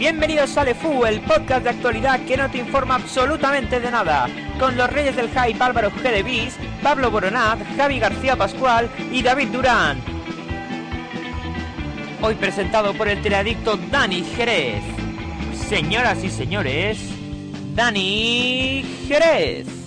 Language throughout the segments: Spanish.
Bienvenidos a LeFu, el podcast de actualidad que no te informa absolutamente de nada, con los reyes del hype Álvaro G. de Pablo Boronat, Javi García Pascual y David Durán. Hoy presentado por el teleadicto Dani Jerez. Señoras y señores, Dani Jerez.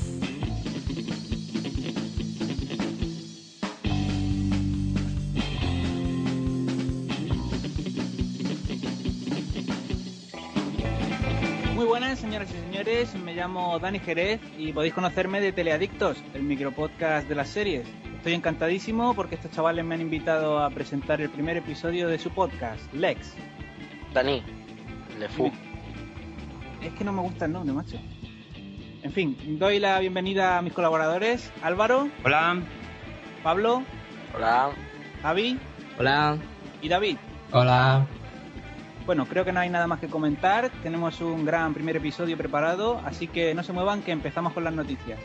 Llamo Dani Jerez y podéis conocerme de Teleadictos, el micropodcast de las series. Estoy encantadísimo porque estos chavales me han invitado a presentar el primer episodio de su podcast, Lex. Dani, Lefu. Es que no me gusta el nombre, macho. En fin, doy la bienvenida a mis colaboradores, Álvaro, Hola. Pablo, Hola. Javi Hola. y David. Hola. Bueno, creo que no hay nada más que comentar. Tenemos un gran primer episodio preparado, así que no se muevan que empezamos con las noticias.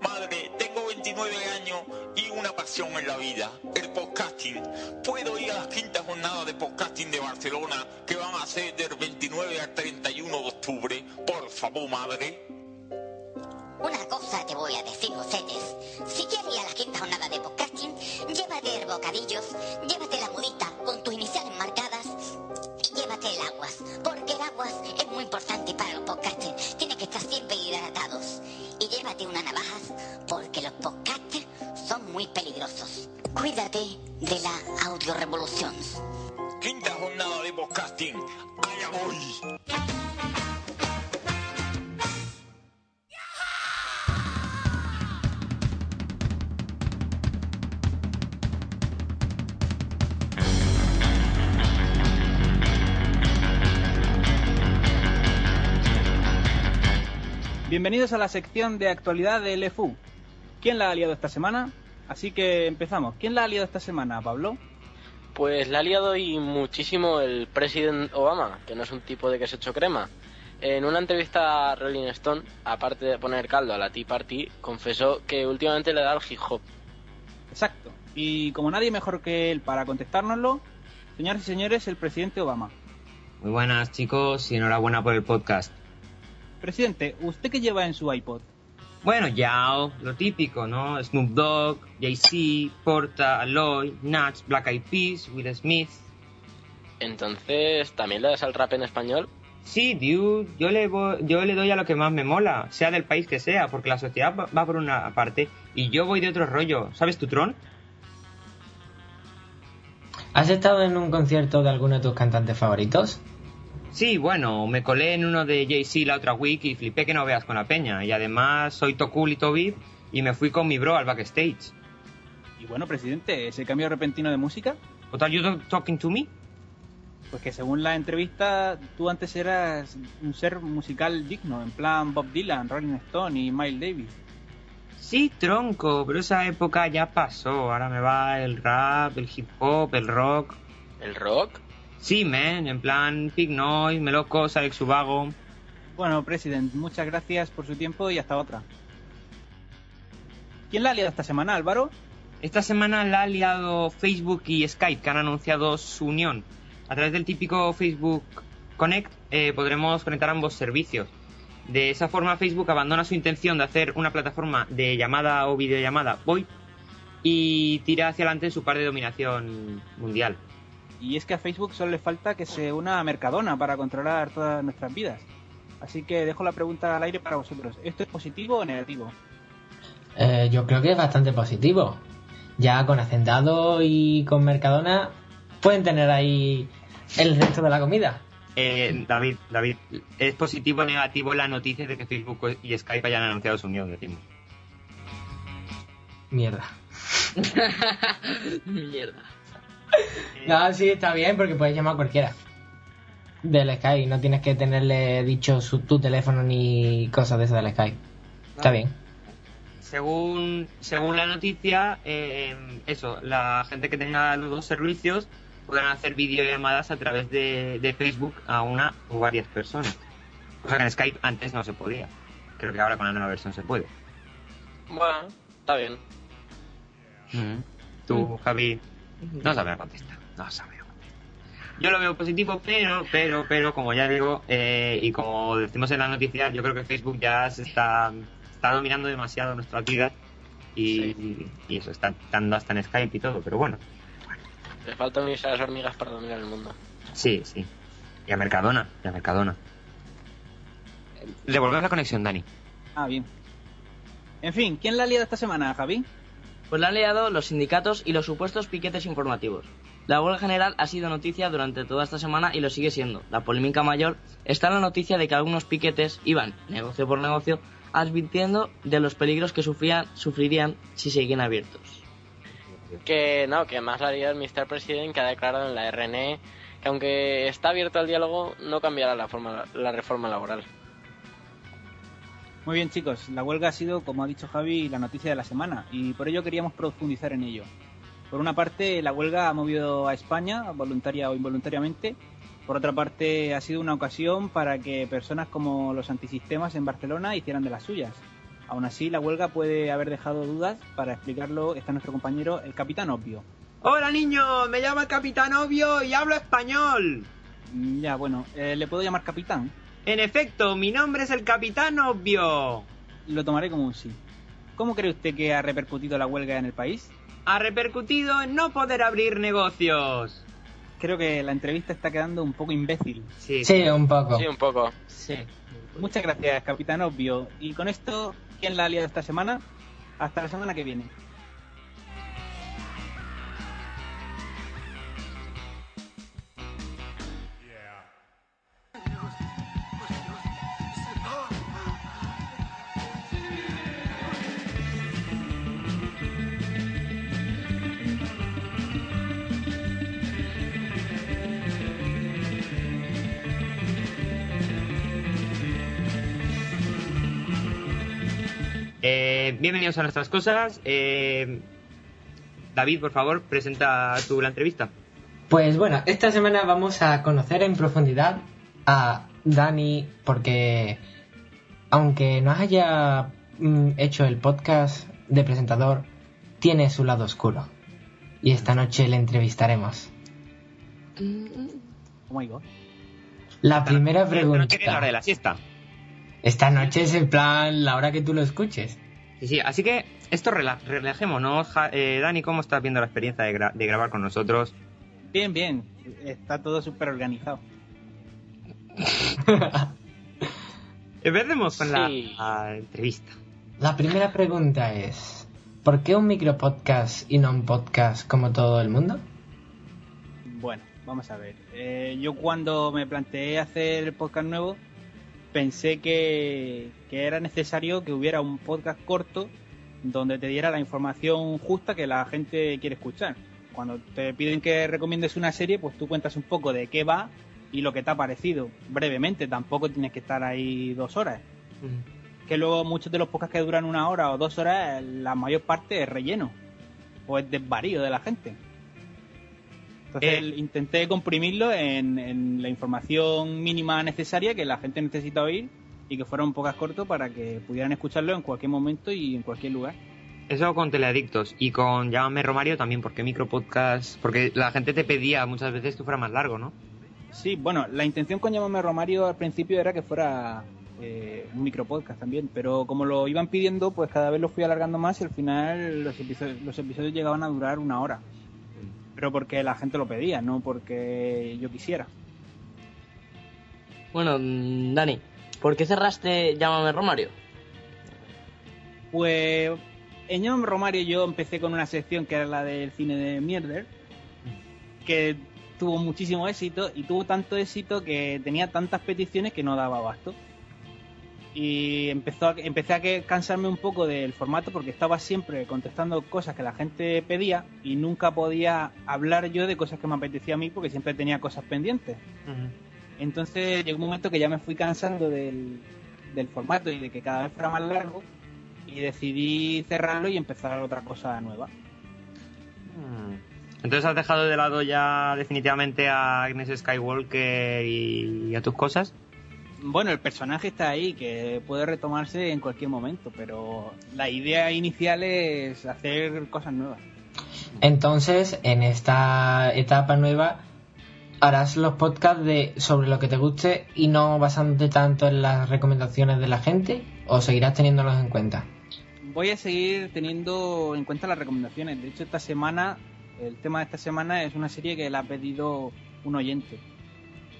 Madre, tengo 29 años y una pasión en la vida, el podcasting. ¿Puedo ir a las quintas jornadas de podcasting de Barcelona que van a ser del 29 al 31 de octubre? Por favor, madre. Una cosa te voy a decir, Josetes. Si quieres ir a la quinta jornada de podcasting, llévate bocadillos, llévate la mudita con tus iniciales marcadas y llévate el aguas, aguas es muy importante para los podcasters. Tienen que estar siempre hidratados. Y llévate unas navajas, porque los podcasters son muy peligrosos. Cuídate de la audiorevolución. Quinta jornada de podcasting. Allá voy. Bienvenidos a la sección de actualidad de LFU. ¿Quién la ha liado esta semana? Así que empezamos. ¿Quién la ha liado esta semana, Pablo? Pues la ha liado y muchísimo el presidente Obama, que no es un tipo de que se hecho crema. En una entrevista a Rolling Stone, aparte de poner caldo a la Tea Party, confesó que últimamente le da al hip hop. Exacto. Y como nadie mejor que él para contestárnoslo, señoras y señores, el presidente Obama. Muy buenas chicos y enhorabuena por el podcast. Presidente, ¿usted qué lleva en su iPod? Bueno, Yao, lo típico, ¿no? Snoop Dogg, Jay-Z, Porta, Aloy, Nuts, Black Eyed Peas, Will Smith. Entonces, ¿también le das al rap en español? Sí, dude, yo le, vo- yo le doy a lo que más me mola, sea del país que sea, porque la sociedad va- va por una parte y yo voy de otro rollo. ¿Sabes tu tron? ¿Has estado en un concierto de alguno de tus cantantes favoritos? Sí, bueno, me colé en uno de Jay-Z la otra week y flipé que no veas con la peña. Y además soy Tokul y Tobib y me fui con mi bro al backstage. Y bueno, presidente, ese cambio repentino de música, What are you talking to me? pues que según la entrevista, tú antes eras un ser musical digno, en plan Bob Dylan, Rolling Stone y Miles Davis. Sí, tronco, pero esa época ya pasó. Ahora me va el rap, el hip hop, el rock. ¿El rock? Sí, man, en plan Pig Noise, Melocos, Alex Ubago. Bueno, presidente, muchas gracias por su tiempo y hasta otra. ¿Quién la ha liado esta semana, Álvaro? Esta semana la ha liado Facebook y Skype, que han anunciado su unión. A través del típico Facebook Connect eh, podremos conectar ambos servicios. De esa forma Facebook abandona su intención de hacer una plataforma de llamada o videollamada VoIP y tira hacia adelante su par de dominación mundial. Y es que a Facebook solo le falta que se una a Mercadona para controlar todas nuestras vidas. Así que dejo la pregunta al aire para vosotros. ¿Esto es positivo o negativo? Eh, yo creo que es bastante positivo. Ya con Hacendado y con Mercadona pueden tener ahí el resto de la comida. Eh, David, David, ¿es positivo o negativo la noticia de que Facebook y Skype hayan anunciado su unión? Decimos. Mierda. Mierda. No, sí, está bien porque puedes llamar a cualquiera. Del Skype, no tienes que tenerle dicho su, tu teléfono ni cosas de esas del Skype. Está bien. Según, según la noticia, eh, eso, la gente que tenga los dos servicios podrán hacer videollamadas a través de, de Facebook a una o varias personas. O sea que en Skype antes no se podía. Creo que ahora con la nueva versión se puede. Bueno, está bien. Tú, Javi, no sabes contestar. No contestar. Yo lo veo positivo, pero, pero, pero, como ya digo, eh, y como decimos en la noticia, yo creo que Facebook ya se está, está dominando demasiado nuestras vidas. Y, y eso, está dando hasta en Skype y todo, pero bueno. Le falta unirse a las hormigas para dominar el mundo. Sí, sí. Y a Mercadona, y a Mercadona. Devolvemos la conexión, Dani. Ah, bien. En fin, ¿quién la ha liado esta semana, Javi? Pues la han liado los sindicatos y los supuestos piquetes informativos. La huelga general ha sido noticia durante toda esta semana y lo sigue siendo. La polémica mayor está en la noticia de que algunos piquetes iban, negocio por negocio, advirtiendo de los peligros que sufrían, sufrirían si seguían abiertos. Que no, que más haría el Mr. President que ha declarado en la RNE que aunque está abierto al diálogo, no cambiará la, forma, la reforma laboral. Muy bien, chicos. La huelga ha sido, como ha dicho Javi, la noticia de la semana y por ello queríamos profundizar en ello. Por una parte, la huelga ha movido a España, voluntaria o involuntariamente. Por otra parte, ha sido una ocasión para que personas como los antisistemas en Barcelona hicieran de las suyas. Aún así, la huelga puede haber dejado dudas. Para explicarlo está nuestro compañero, el Capitán Obvio. Hola niño, me llamo el Capitán Obvio y hablo español. Mm, Ya, bueno, eh, ¿le puedo llamar Capitán? En efecto, mi nombre es el Capitán Obvio. Lo tomaré como un sí. ¿Cómo cree usted que ha repercutido la huelga en el país? Ha repercutido en no poder abrir negocios. Creo que la entrevista está quedando un poco imbécil. Sí, Sí, un poco. Sí, un poco. Sí. Muchas gracias, Capitán Obvio. Y con esto, ¿quién la ha liado esta semana? Hasta la semana que viene. Bienvenidos a nuestras cosas. Eh, David, por favor, presenta tú la entrevista. Pues bueno, esta semana vamos a conocer en profundidad a Dani porque aunque no haya mm, hecho el podcast de presentador, tiene su lado oscuro. Y esta noche le entrevistaremos. Oh my god. La primera Pero no quieres la hora de pregunta. la siesta. Esta noche es el plan, la hora que tú lo escuches. Sí, sí, así que esto rela- relajémonos. Ja- eh, Dani, ¿cómo estás viendo la experiencia de, gra- de grabar con nosotros? Bien, bien. Está todo súper organizado. Empecemos con la entrevista. La primera pregunta es, ¿por qué un micropodcast y no un podcast como todo el mundo? Bueno, vamos a ver. Eh, yo cuando me planteé hacer el podcast nuevo, pensé que, que era necesario que hubiera un podcast corto donde te diera la información justa que la gente quiere escuchar. Cuando te piden que recomiendes una serie, pues tú cuentas un poco de qué va y lo que te ha parecido. Brevemente, tampoco tienes que estar ahí dos horas. Que luego muchos de los podcasts que duran una hora o dos horas, la mayor parte es relleno. O es desvarío de la gente. Entonces Eh. intenté comprimirlo en, en la información mínima necesaria que la gente necesita oír y que fuera un podcast corto para que pudieran escucharlo en cualquier momento y en cualquier lugar. Eso con Teleadictos y con Llámame Romario también, porque micropodcast, porque la gente te pedía muchas veces que fuera más largo, ¿no? Sí, bueno, la intención con Llámame Romario al principio era que fuera eh, un micropodcast también, pero como lo iban pidiendo, pues cada vez lo fui alargando más y al final los episodios, los episodios llegaban a durar una hora. Pero porque la gente lo pedía, no porque yo quisiera. Bueno, Dani, ¿por qué cerraste Llámame Romario? Pues en Llámame Romario yo empecé con una sección que era la del cine de Mierder, que tuvo muchísimo éxito y tuvo tanto éxito que tenía tantas peticiones que no daba abasto. Y empezó a- empecé a que- cansarme un poco del formato porque estaba siempre contestando cosas que la gente pedía y nunca podía hablar yo de cosas que me apetecía a mí porque siempre tenía cosas pendientes. Entonces llegó un momento que ya me fui cansando del, del formato y de que cada vez fuera más largo y decidí cerrarlo y empezar otra cosa nueva. Mm. Entonces has dejado de lado ya definitivamente a Agnes Skywalker y a tus cosas. Bueno, el personaje está ahí, que puede retomarse en cualquier momento, pero la idea inicial es hacer cosas nuevas. Entonces, en esta etapa nueva, harás los podcasts de sobre lo que te guste y no basándote tanto en las recomendaciones de la gente, o seguirás teniéndolos en cuenta. Voy a seguir teniendo en cuenta las recomendaciones. De hecho, esta semana, el tema de esta semana es una serie que la ha pedido un oyente.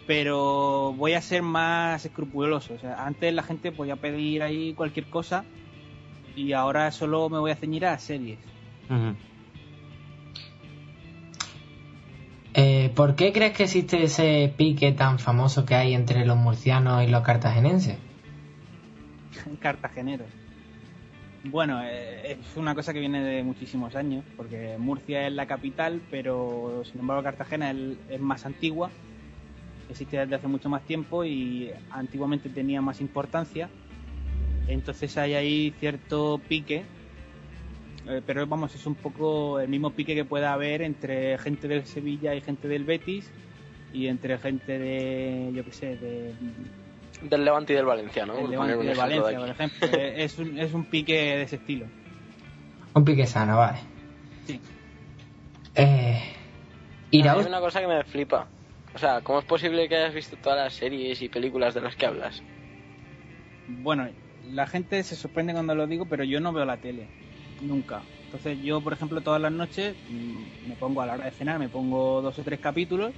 Pero voy a ser más escrupuloso. O sea, antes la gente podía pedir ahí cualquier cosa y ahora solo me voy a ceñir a series. Eh, ¿Por qué crees que existe ese pique tan famoso que hay entre los murcianos y los cartagenenses? cartageneros. Bueno, eh, es una cosa que viene de muchísimos años, porque Murcia es la capital, pero sin embargo Cartagena es, es más antigua, existe desde hace mucho más tiempo y antiguamente tenía más importancia. Entonces hay ahí cierto pique, eh, pero vamos, es un poco el mismo pique que pueda haber entre gente del Sevilla y gente del Betis, y entre gente de, yo qué sé, de Del Levante y del Valencia, ¿no? el Por Levante poner un de ejemplo Valencia, de por ejemplo. Es, un, es un pique de ese estilo. Un pique sano, vale. Sí. Eh, Hay una cosa que me flipa. O sea, ¿cómo es posible que hayas visto todas las series y películas de las que hablas? Bueno, la gente se sorprende cuando lo digo, pero yo no veo la tele. Nunca. Entonces yo, por ejemplo, todas las noches mm, me pongo a la hora de cenar, me pongo dos o tres capítulos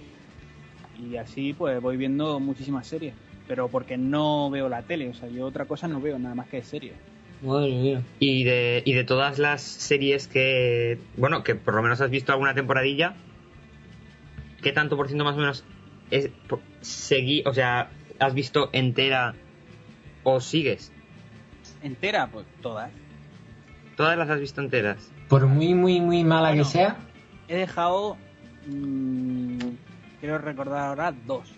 y así pues voy viendo muchísimas series. Pero porque no veo la tele, o sea, yo otra cosa no veo, nada más que series. Madre mía. Y de, y de todas las series que, bueno, que por lo menos has visto alguna temporadilla, ¿qué tanto por ciento más o menos es, po- seguí, o sea, has visto entera o sigues? Entera, pues todas. Todas las has visto enteras. por muy, muy, muy mala Bueno. que sea, He dejado, mm, quiero recordar ahora, dos.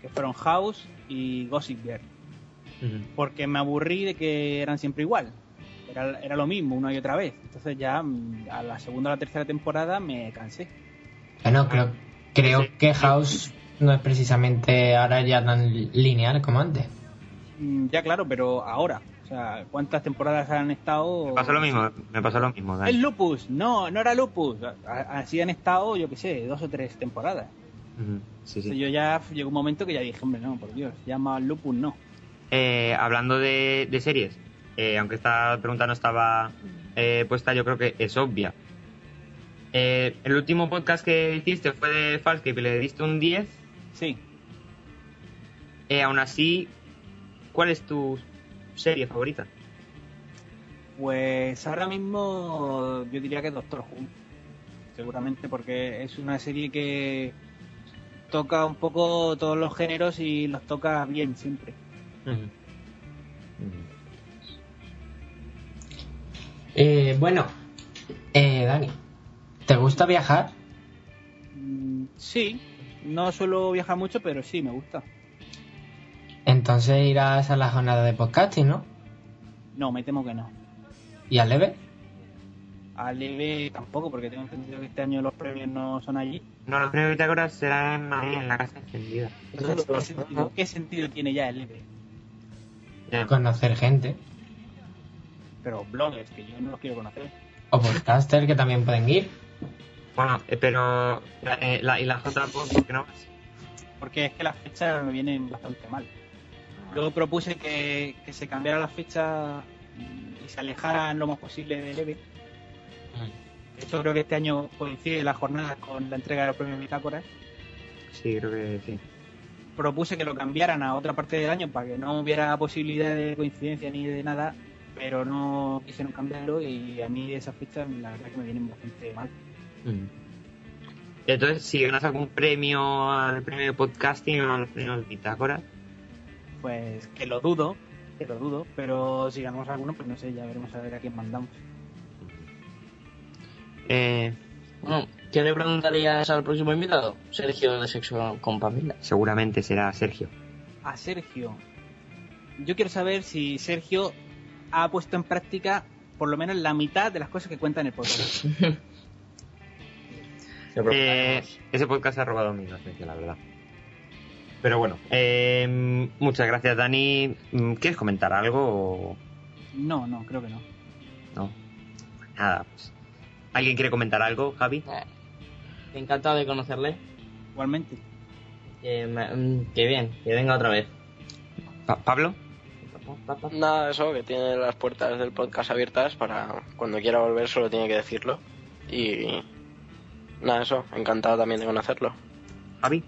Que fueron House y Gossip Girl. porque me aburrí de que eran siempre igual. Era, era lo mismo una y otra vez. Entonces ya mm, a la segunda o la tercera temporada me cansé. Bueno, creo, creo Sí. que House no es precisamente ahora ya tan lineal como antes. Mm, Ya claro, pero ahora. O sea, ¿cuántas temporadas han estado? Me pasó lo mismo, me pasó lo mismo. Dani. El lupus, no, no era lupus. A- Así han estado, yo qué sé, dos o tres temporadas. Sí, sí. Yo ya llegó un momento que ya dije, hombre, no, por Dios, ya más lupus no. Eh, hablando de, de series, eh, aunque esta pregunta no estaba eh, puesta, yo creo que es obvia. Eh, el último podcast que hiciste fue de Falscape y le diste un 10. Sí, Eh, aún así, ¿cuál es tu serie favorita? Pues ahora mismo yo diría que Doctor Who. Seguramente porque es una serie que toca un poco todos los géneros y los toca bien siempre. Eh, bueno, eh, Dani, ¿te gusta viajar? Mm, Sí, no suelo viajar mucho, pero sí, me gusta. Entonces irás a la jornada de podcasting, ¿no? No, me temo que no. ¿Y al leve? A Leve tampoco, porque tengo entendido que este año los premios no son allí. No, los primeros bitácoras serán en Madrid, en la casa encendida. Entonces, ¿qué sentido, qué sentido tiene ya el Leve? Ya. Conocer gente. Pero bloggers, que yo no los quiero conocer. O podcaster que también pueden ir. Bueno, eh, pero. eh, la, ¿Y la J por qué no vas? Porque es que las fechas me vienen bastante mal. Luego propuse que, que se cambiara la fecha y se alejaran lo más posible del EVE. De hecho, creo que este año coincide la jornada con la entrega de los premios Bitácoras. Sí, creo que sí. Propuse que lo cambiaran a otra parte del año para que no hubiera posibilidad de coincidencia ni de nada, pero no quisieron cambiarlo y a mí esas fechas la verdad que me vienen bastante mal. Entonces, si ganas algún premio al premio de podcasting o al premio de bitácora, Pues que lo dudo, que lo dudo, pero si ganamos alguno, pues no sé, ya veremos a ver a quién mandamos. eh, Bueno, ¿quién le preguntarías al próximo invitado? Sergio de Sexo con Pamela. seguramente será Sergio. A Sergio. Yo quiero saber si Sergio ha puesto en práctica por lo menos la mitad de las cosas que cuenta en el podcast. Eh, ese podcast ha robado mi inocencia, la verdad. Pero bueno, eh, muchas gracias, Dani. Mm, ¿Quieres comentar algo o No, no, creo que no. no? Nada, pues. ¿Alguien quiere comentar algo, Javi? Eh, Encantado de conocerle. Igualmente. Eh, me- mm, que bien, que venga otra vez. Pa- ¿Pablo? Nada, eso, que tiene las puertas del podcast abiertas para cuando quiera volver solo tiene que decirlo. Y nada, eso, encantado también de conocerlo. ¿Javi?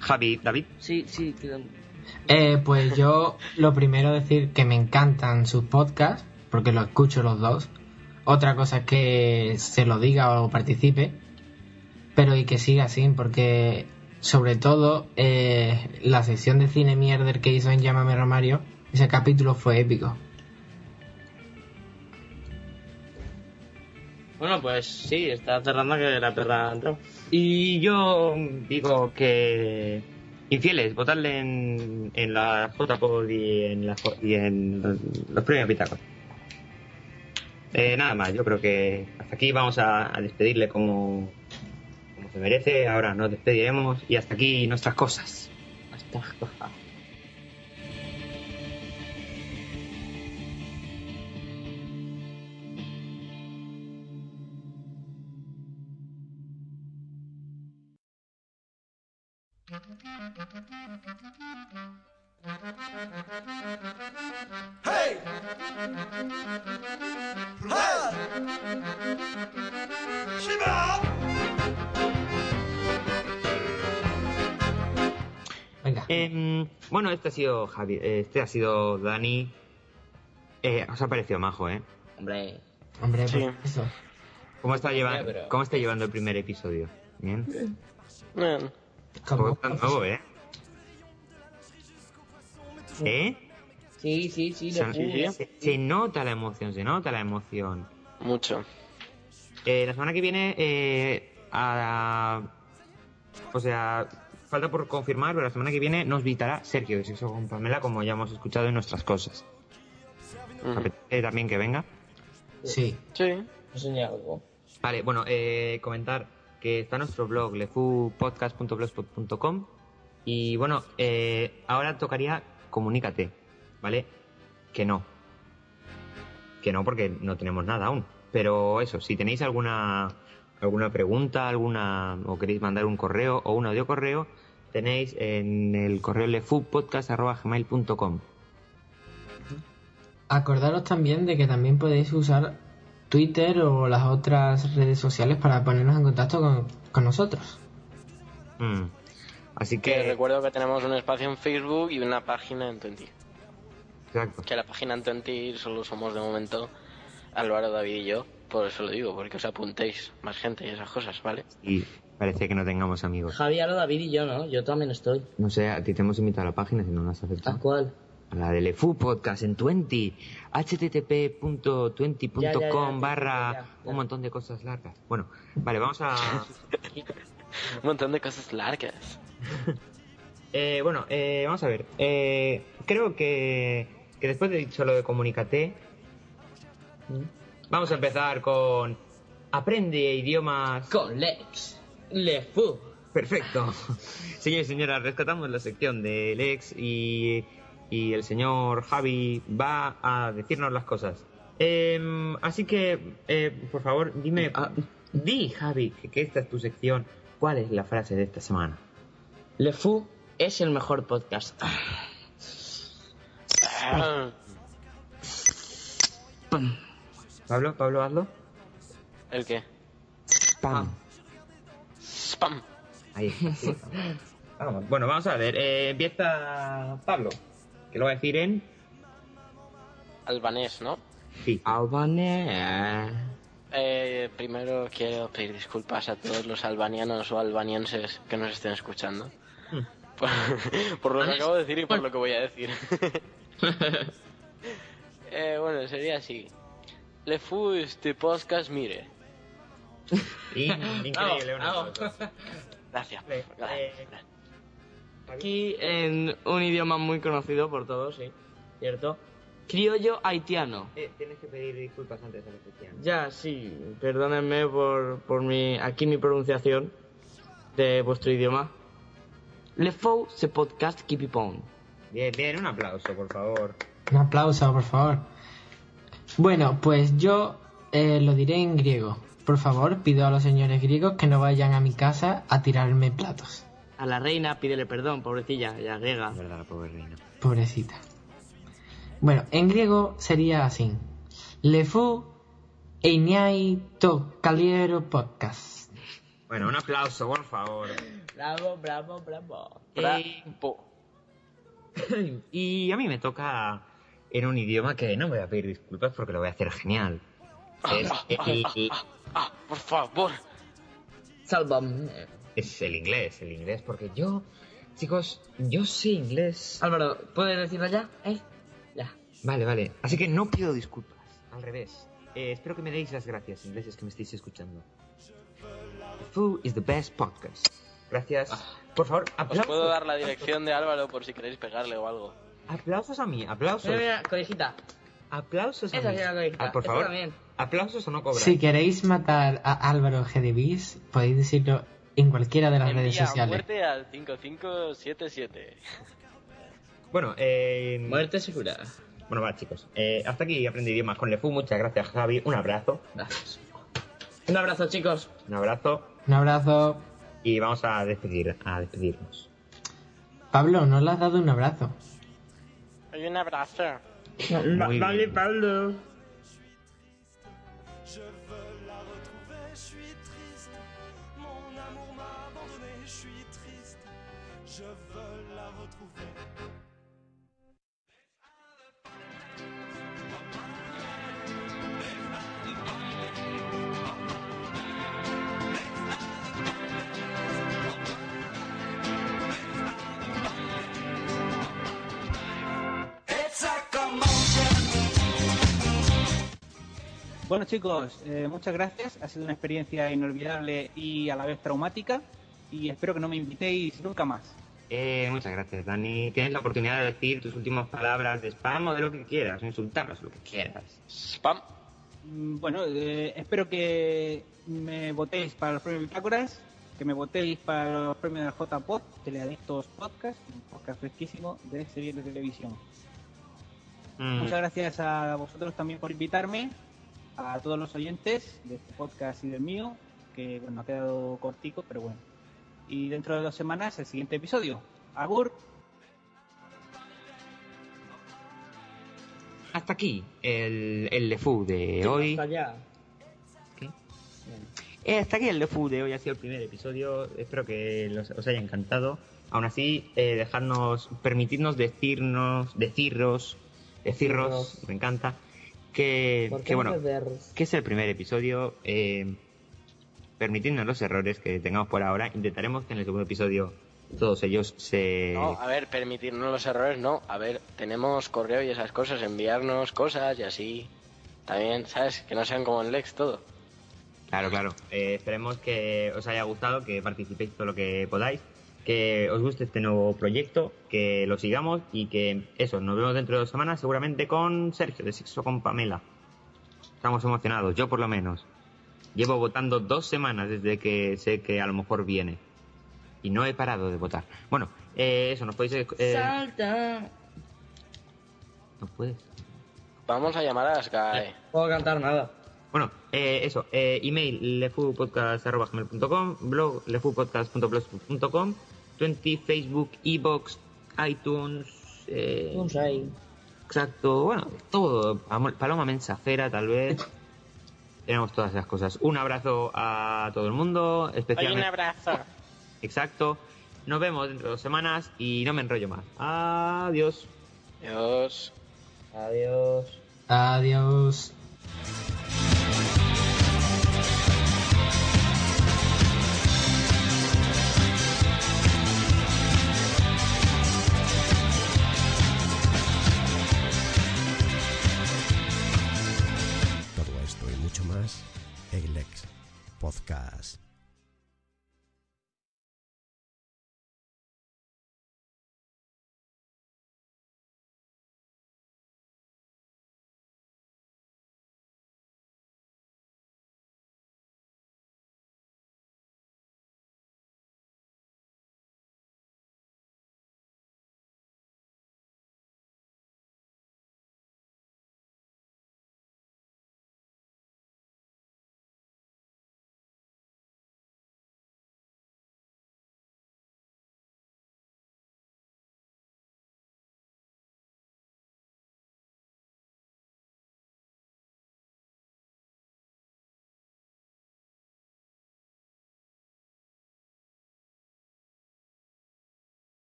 Javi, David. Sí, sí, Eh, pues yo lo primero decir que me encantan sus podcasts, porque lo escucho los dos. Otra cosa es que se lo diga o participe, pero y que siga así, porque sobre todo eh, la sección de cine mierder que hizo en Llámame Romario, ese capítulo fue épico. Bueno, pues sí, está cerrando que la perra ha entrado. Y yo digo que infieles, votadle en, en la JPod y en, la, y en los premios Pitágoras. Eh, nada más, yo creo que hasta aquí vamos a, a despedirle como, como se merece. Ahora nos despediremos y hasta aquí nuestras cosas. Hasta Venga. Em, bueno, este ha sido Javi, eh, este ha sido Dani. Eh, os ha parecido majo, ¿eh? Hombre, Hombre, Sí. pues eso. ¿Cómo está, lleva- pero- ¿Cómo está llevando el primer episodio? Bien. Bien. Como- Podcast nuevo, ¿eh? ¿Eh? sí, sí, sí, Se, lo sí, juro. se- se nota la emoción, se nota la emoción. Mucho. Eh, la semana que viene, eh, a- o sea, falta por confirmar, pero la semana que viene nos visitará Sergio de Sexo con Pamela, como ya hemos escuchado en nuestras cosas. Ujú. ¿Apetece también que venga? Sí. Sí. Algo. Vale, bueno, eh, comentar que está nuestro blog, lefupodcast.blogspot.com y bueno, eh, ahora tocaría comunícate, ¿vale? Que no. Que no porque no tenemos nada aún. Pero eso, si tenéis alguna alguna pregunta, alguna o queréis mandar un correo o un audio correo, tenéis en el correo lefupodcast.gmail.com Acordaros también de que también podéis usar Twitter o las otras redes sociales para ponernos en contacto con, con nosotros. Mm. Así Que que... recuerdo que tenemos un espacio en Facebook y una página en Twenty. Exacto. Que la página en Twenty solo somos de momento Álvaro, David y yo. Por eso lo digo, porque os apuntéis más gente y esas cosas, ¿vale? Y parece que no tengamos amigos. Javier, David y yo, ¿no? Yo también estoy. No sé, a ti te hemos invitado a la página si no la has ¿A aceptado. cuál? A la de Lefu Podcast en 20. http.20.com Ya, ya, ya, barra ya, ya. un montón de cosas largas. Bueno, vale, vamos a... Un montón de cosas largas. eh, bueno, eh, vamos a ver. Eh, creo que, que después de dicho lo de comunícate, vamos a empezar con... Aprende idiomas... Con Lex. Lefu. Perfecto. Señores y señoras, rescatamos la sección de Lex y, y el señor Javi va a decirnos las cosas. Em, así que, eh, por favor, dime, ah, di Javi, que, que esta es tu sección. ¿Cuál es la frase de esta semana? Lefu es el mejor podcast. Ah. Pablo, Pablo, hazlo. ¿El qué? Pam. Spam. Ahí está. sí. Vamos, Bueno, vamos a ver. eh, empieza Pablo, que lo va a decir en... Albanés, ¿no? Sí. Albanés. Eh, primero quiero pedir disculpas a todos los albanianos o albanienses que nos estén escuchando. Por, por lo que acabo de decir y por lo que voy a decir. Eh, bueno, sería así. Le este podcast, mire. In- increíble, un Bravo, aplauso. Gracias. Eh, gracias. Aquí en un idioma muy conocido por todos, sí, ¿cierto? Criollo haitiano. Eh, tienes que pedir disculpas antes de la sección. Ya, sí, perdónenme por, por mi, aquí mi pronunciación de vuestro idioma. Le fou ce podcast qui pipon. Bien, bien, un aplauso, por favor. Un aplauso, por favor. Bueno, pues yo eh, lo diré en griego. Por favor, pido a los señores griegos que no vayan a mi casa a tirarme platos. A la reina pídele perdón, pobrecilla, ya griega. Es verdad, la pobre reina. Pobrecita. Bueno, en griego sería así. Le fu einiai to caliero podcast. Bueno, un aplauso, por favor. Bravo, bravo, bravo. Eh, y a mí me toca en un idioma que no voy a pedir disculpas porque lo voy a hacer genial. Es el, Ah, por favor. Sálvame. Es el inglés, el inglés, porque yo, chicos, yo sé inglés. Álvaro, ¿puedes decirlo ya? ¿Eh? Ya. Vale, vale. Así que no pido disculpas. Al revés. Eh, espero que me deis las gracias, ingleses que me estéis escuchando. The Foo is the best podcast. Gracias. Por favor, Os aplausos. puedo dar la dirección de Álvaro por si queréis pegarle o algo. Aplausos a mí, aplausos. Mira, mira. Aplausos a Esa mí. sí la. Ah, por Esa favor, también. aplausos o no cobran. Si queréis matar a Álvaro Gedebis, podéis decirlo en cualquiera de las redes sociales. muerte al 5577. Bueno, eh, Muerte segura. bueno, va, chicos. Eh, hasta aquí aprendí idiomas con Lefu. Muchas gracias, Javi. Un abrazo. Gracias. Un abrazo, chicos. Un abrazo. Un abrazo. Y vamos a despedir, a despedirnos. Pablo, no le has dado un abrazo. Hay un abrazo. Muy bien. Pablo. Bueno chicos, eh, muchas gracias. Ha sido una experiencia inolvidable y a la vez traumática. Y espero que no me invitéis nunca más. Eh, muchas gracias, Dani. Tienes la oportunidad de decir tus últimas palabras de spam o de lo que quieras, insultarnos, lo que quieras. Spam. Mm, Bueno, eh, espero que me votéis para los premios Bitácoras, que me votéis para los premios del JPod, Teleadictos Podcast, un podcast fresquísimo de series de televisión. Mm, Muchas gracias a vosotros también por invitarme, a todos los oyentes de este podcast y del mío, que bueno, ha quedado cortico, pero bueno. Y dentro de dos semanas el siguiente episodio. Agur. Hasta aquí el, el Lefu de hoy. Hasta allá. ¿Qué? Eh, hasta aquí el Lefu de hoy ha sido el primer episodio. Espero que los- os haya encantado. Aún así, eh, dejadnos, permitidnos decirnos, deciros, decirros, Decirnos. me encanta, que, ¿Por qué que bueno, que es el primer episodio. Eh, permitidnos los errores que tengamos por ahora. Intentaremos que en el segundo episodio todos ellos se... No, a ver, permitirnos los errores, no. A ver, tenemos correo y esas cosas, enviarnos cosas y así. También, ¿sabes? Que no sean como en Lex todo. Claro, claro. Eh, esperemos que os haya gustado, que participéis todo lo que podáis, que os guste este nuevo proyecto, que lo sigamos y que eso, nos vemos dentro de dos semanas seguramente con Sergio de Sexo con Pamela. Estamos emocionados, yo por lo menos. Llevo votando dos semanas desde que sé que a lo mejor viene. Y no he parado de votar. Bueno, eh, eso, nos podéis... eh, Salta. no puedes. Vamos a llamar a Sky. No puedo cantar nada. Bueno, eh, eso, eh, email lefupodcast.com, blog lefupodcast.blogspot.com, 20, Facebook, Ebox, iTunes, eh, exacto, bueno, todo, Amor- paloma mensajera tal vez, tenemos todas esas cosas. Un abrazo a todo el mundo, Hay un especialmente, abrazo. exacto, nos vemos dentro de dos semanas y no me enrollo más. Adiós. Adiós. Adiós. Adiós. Podcast.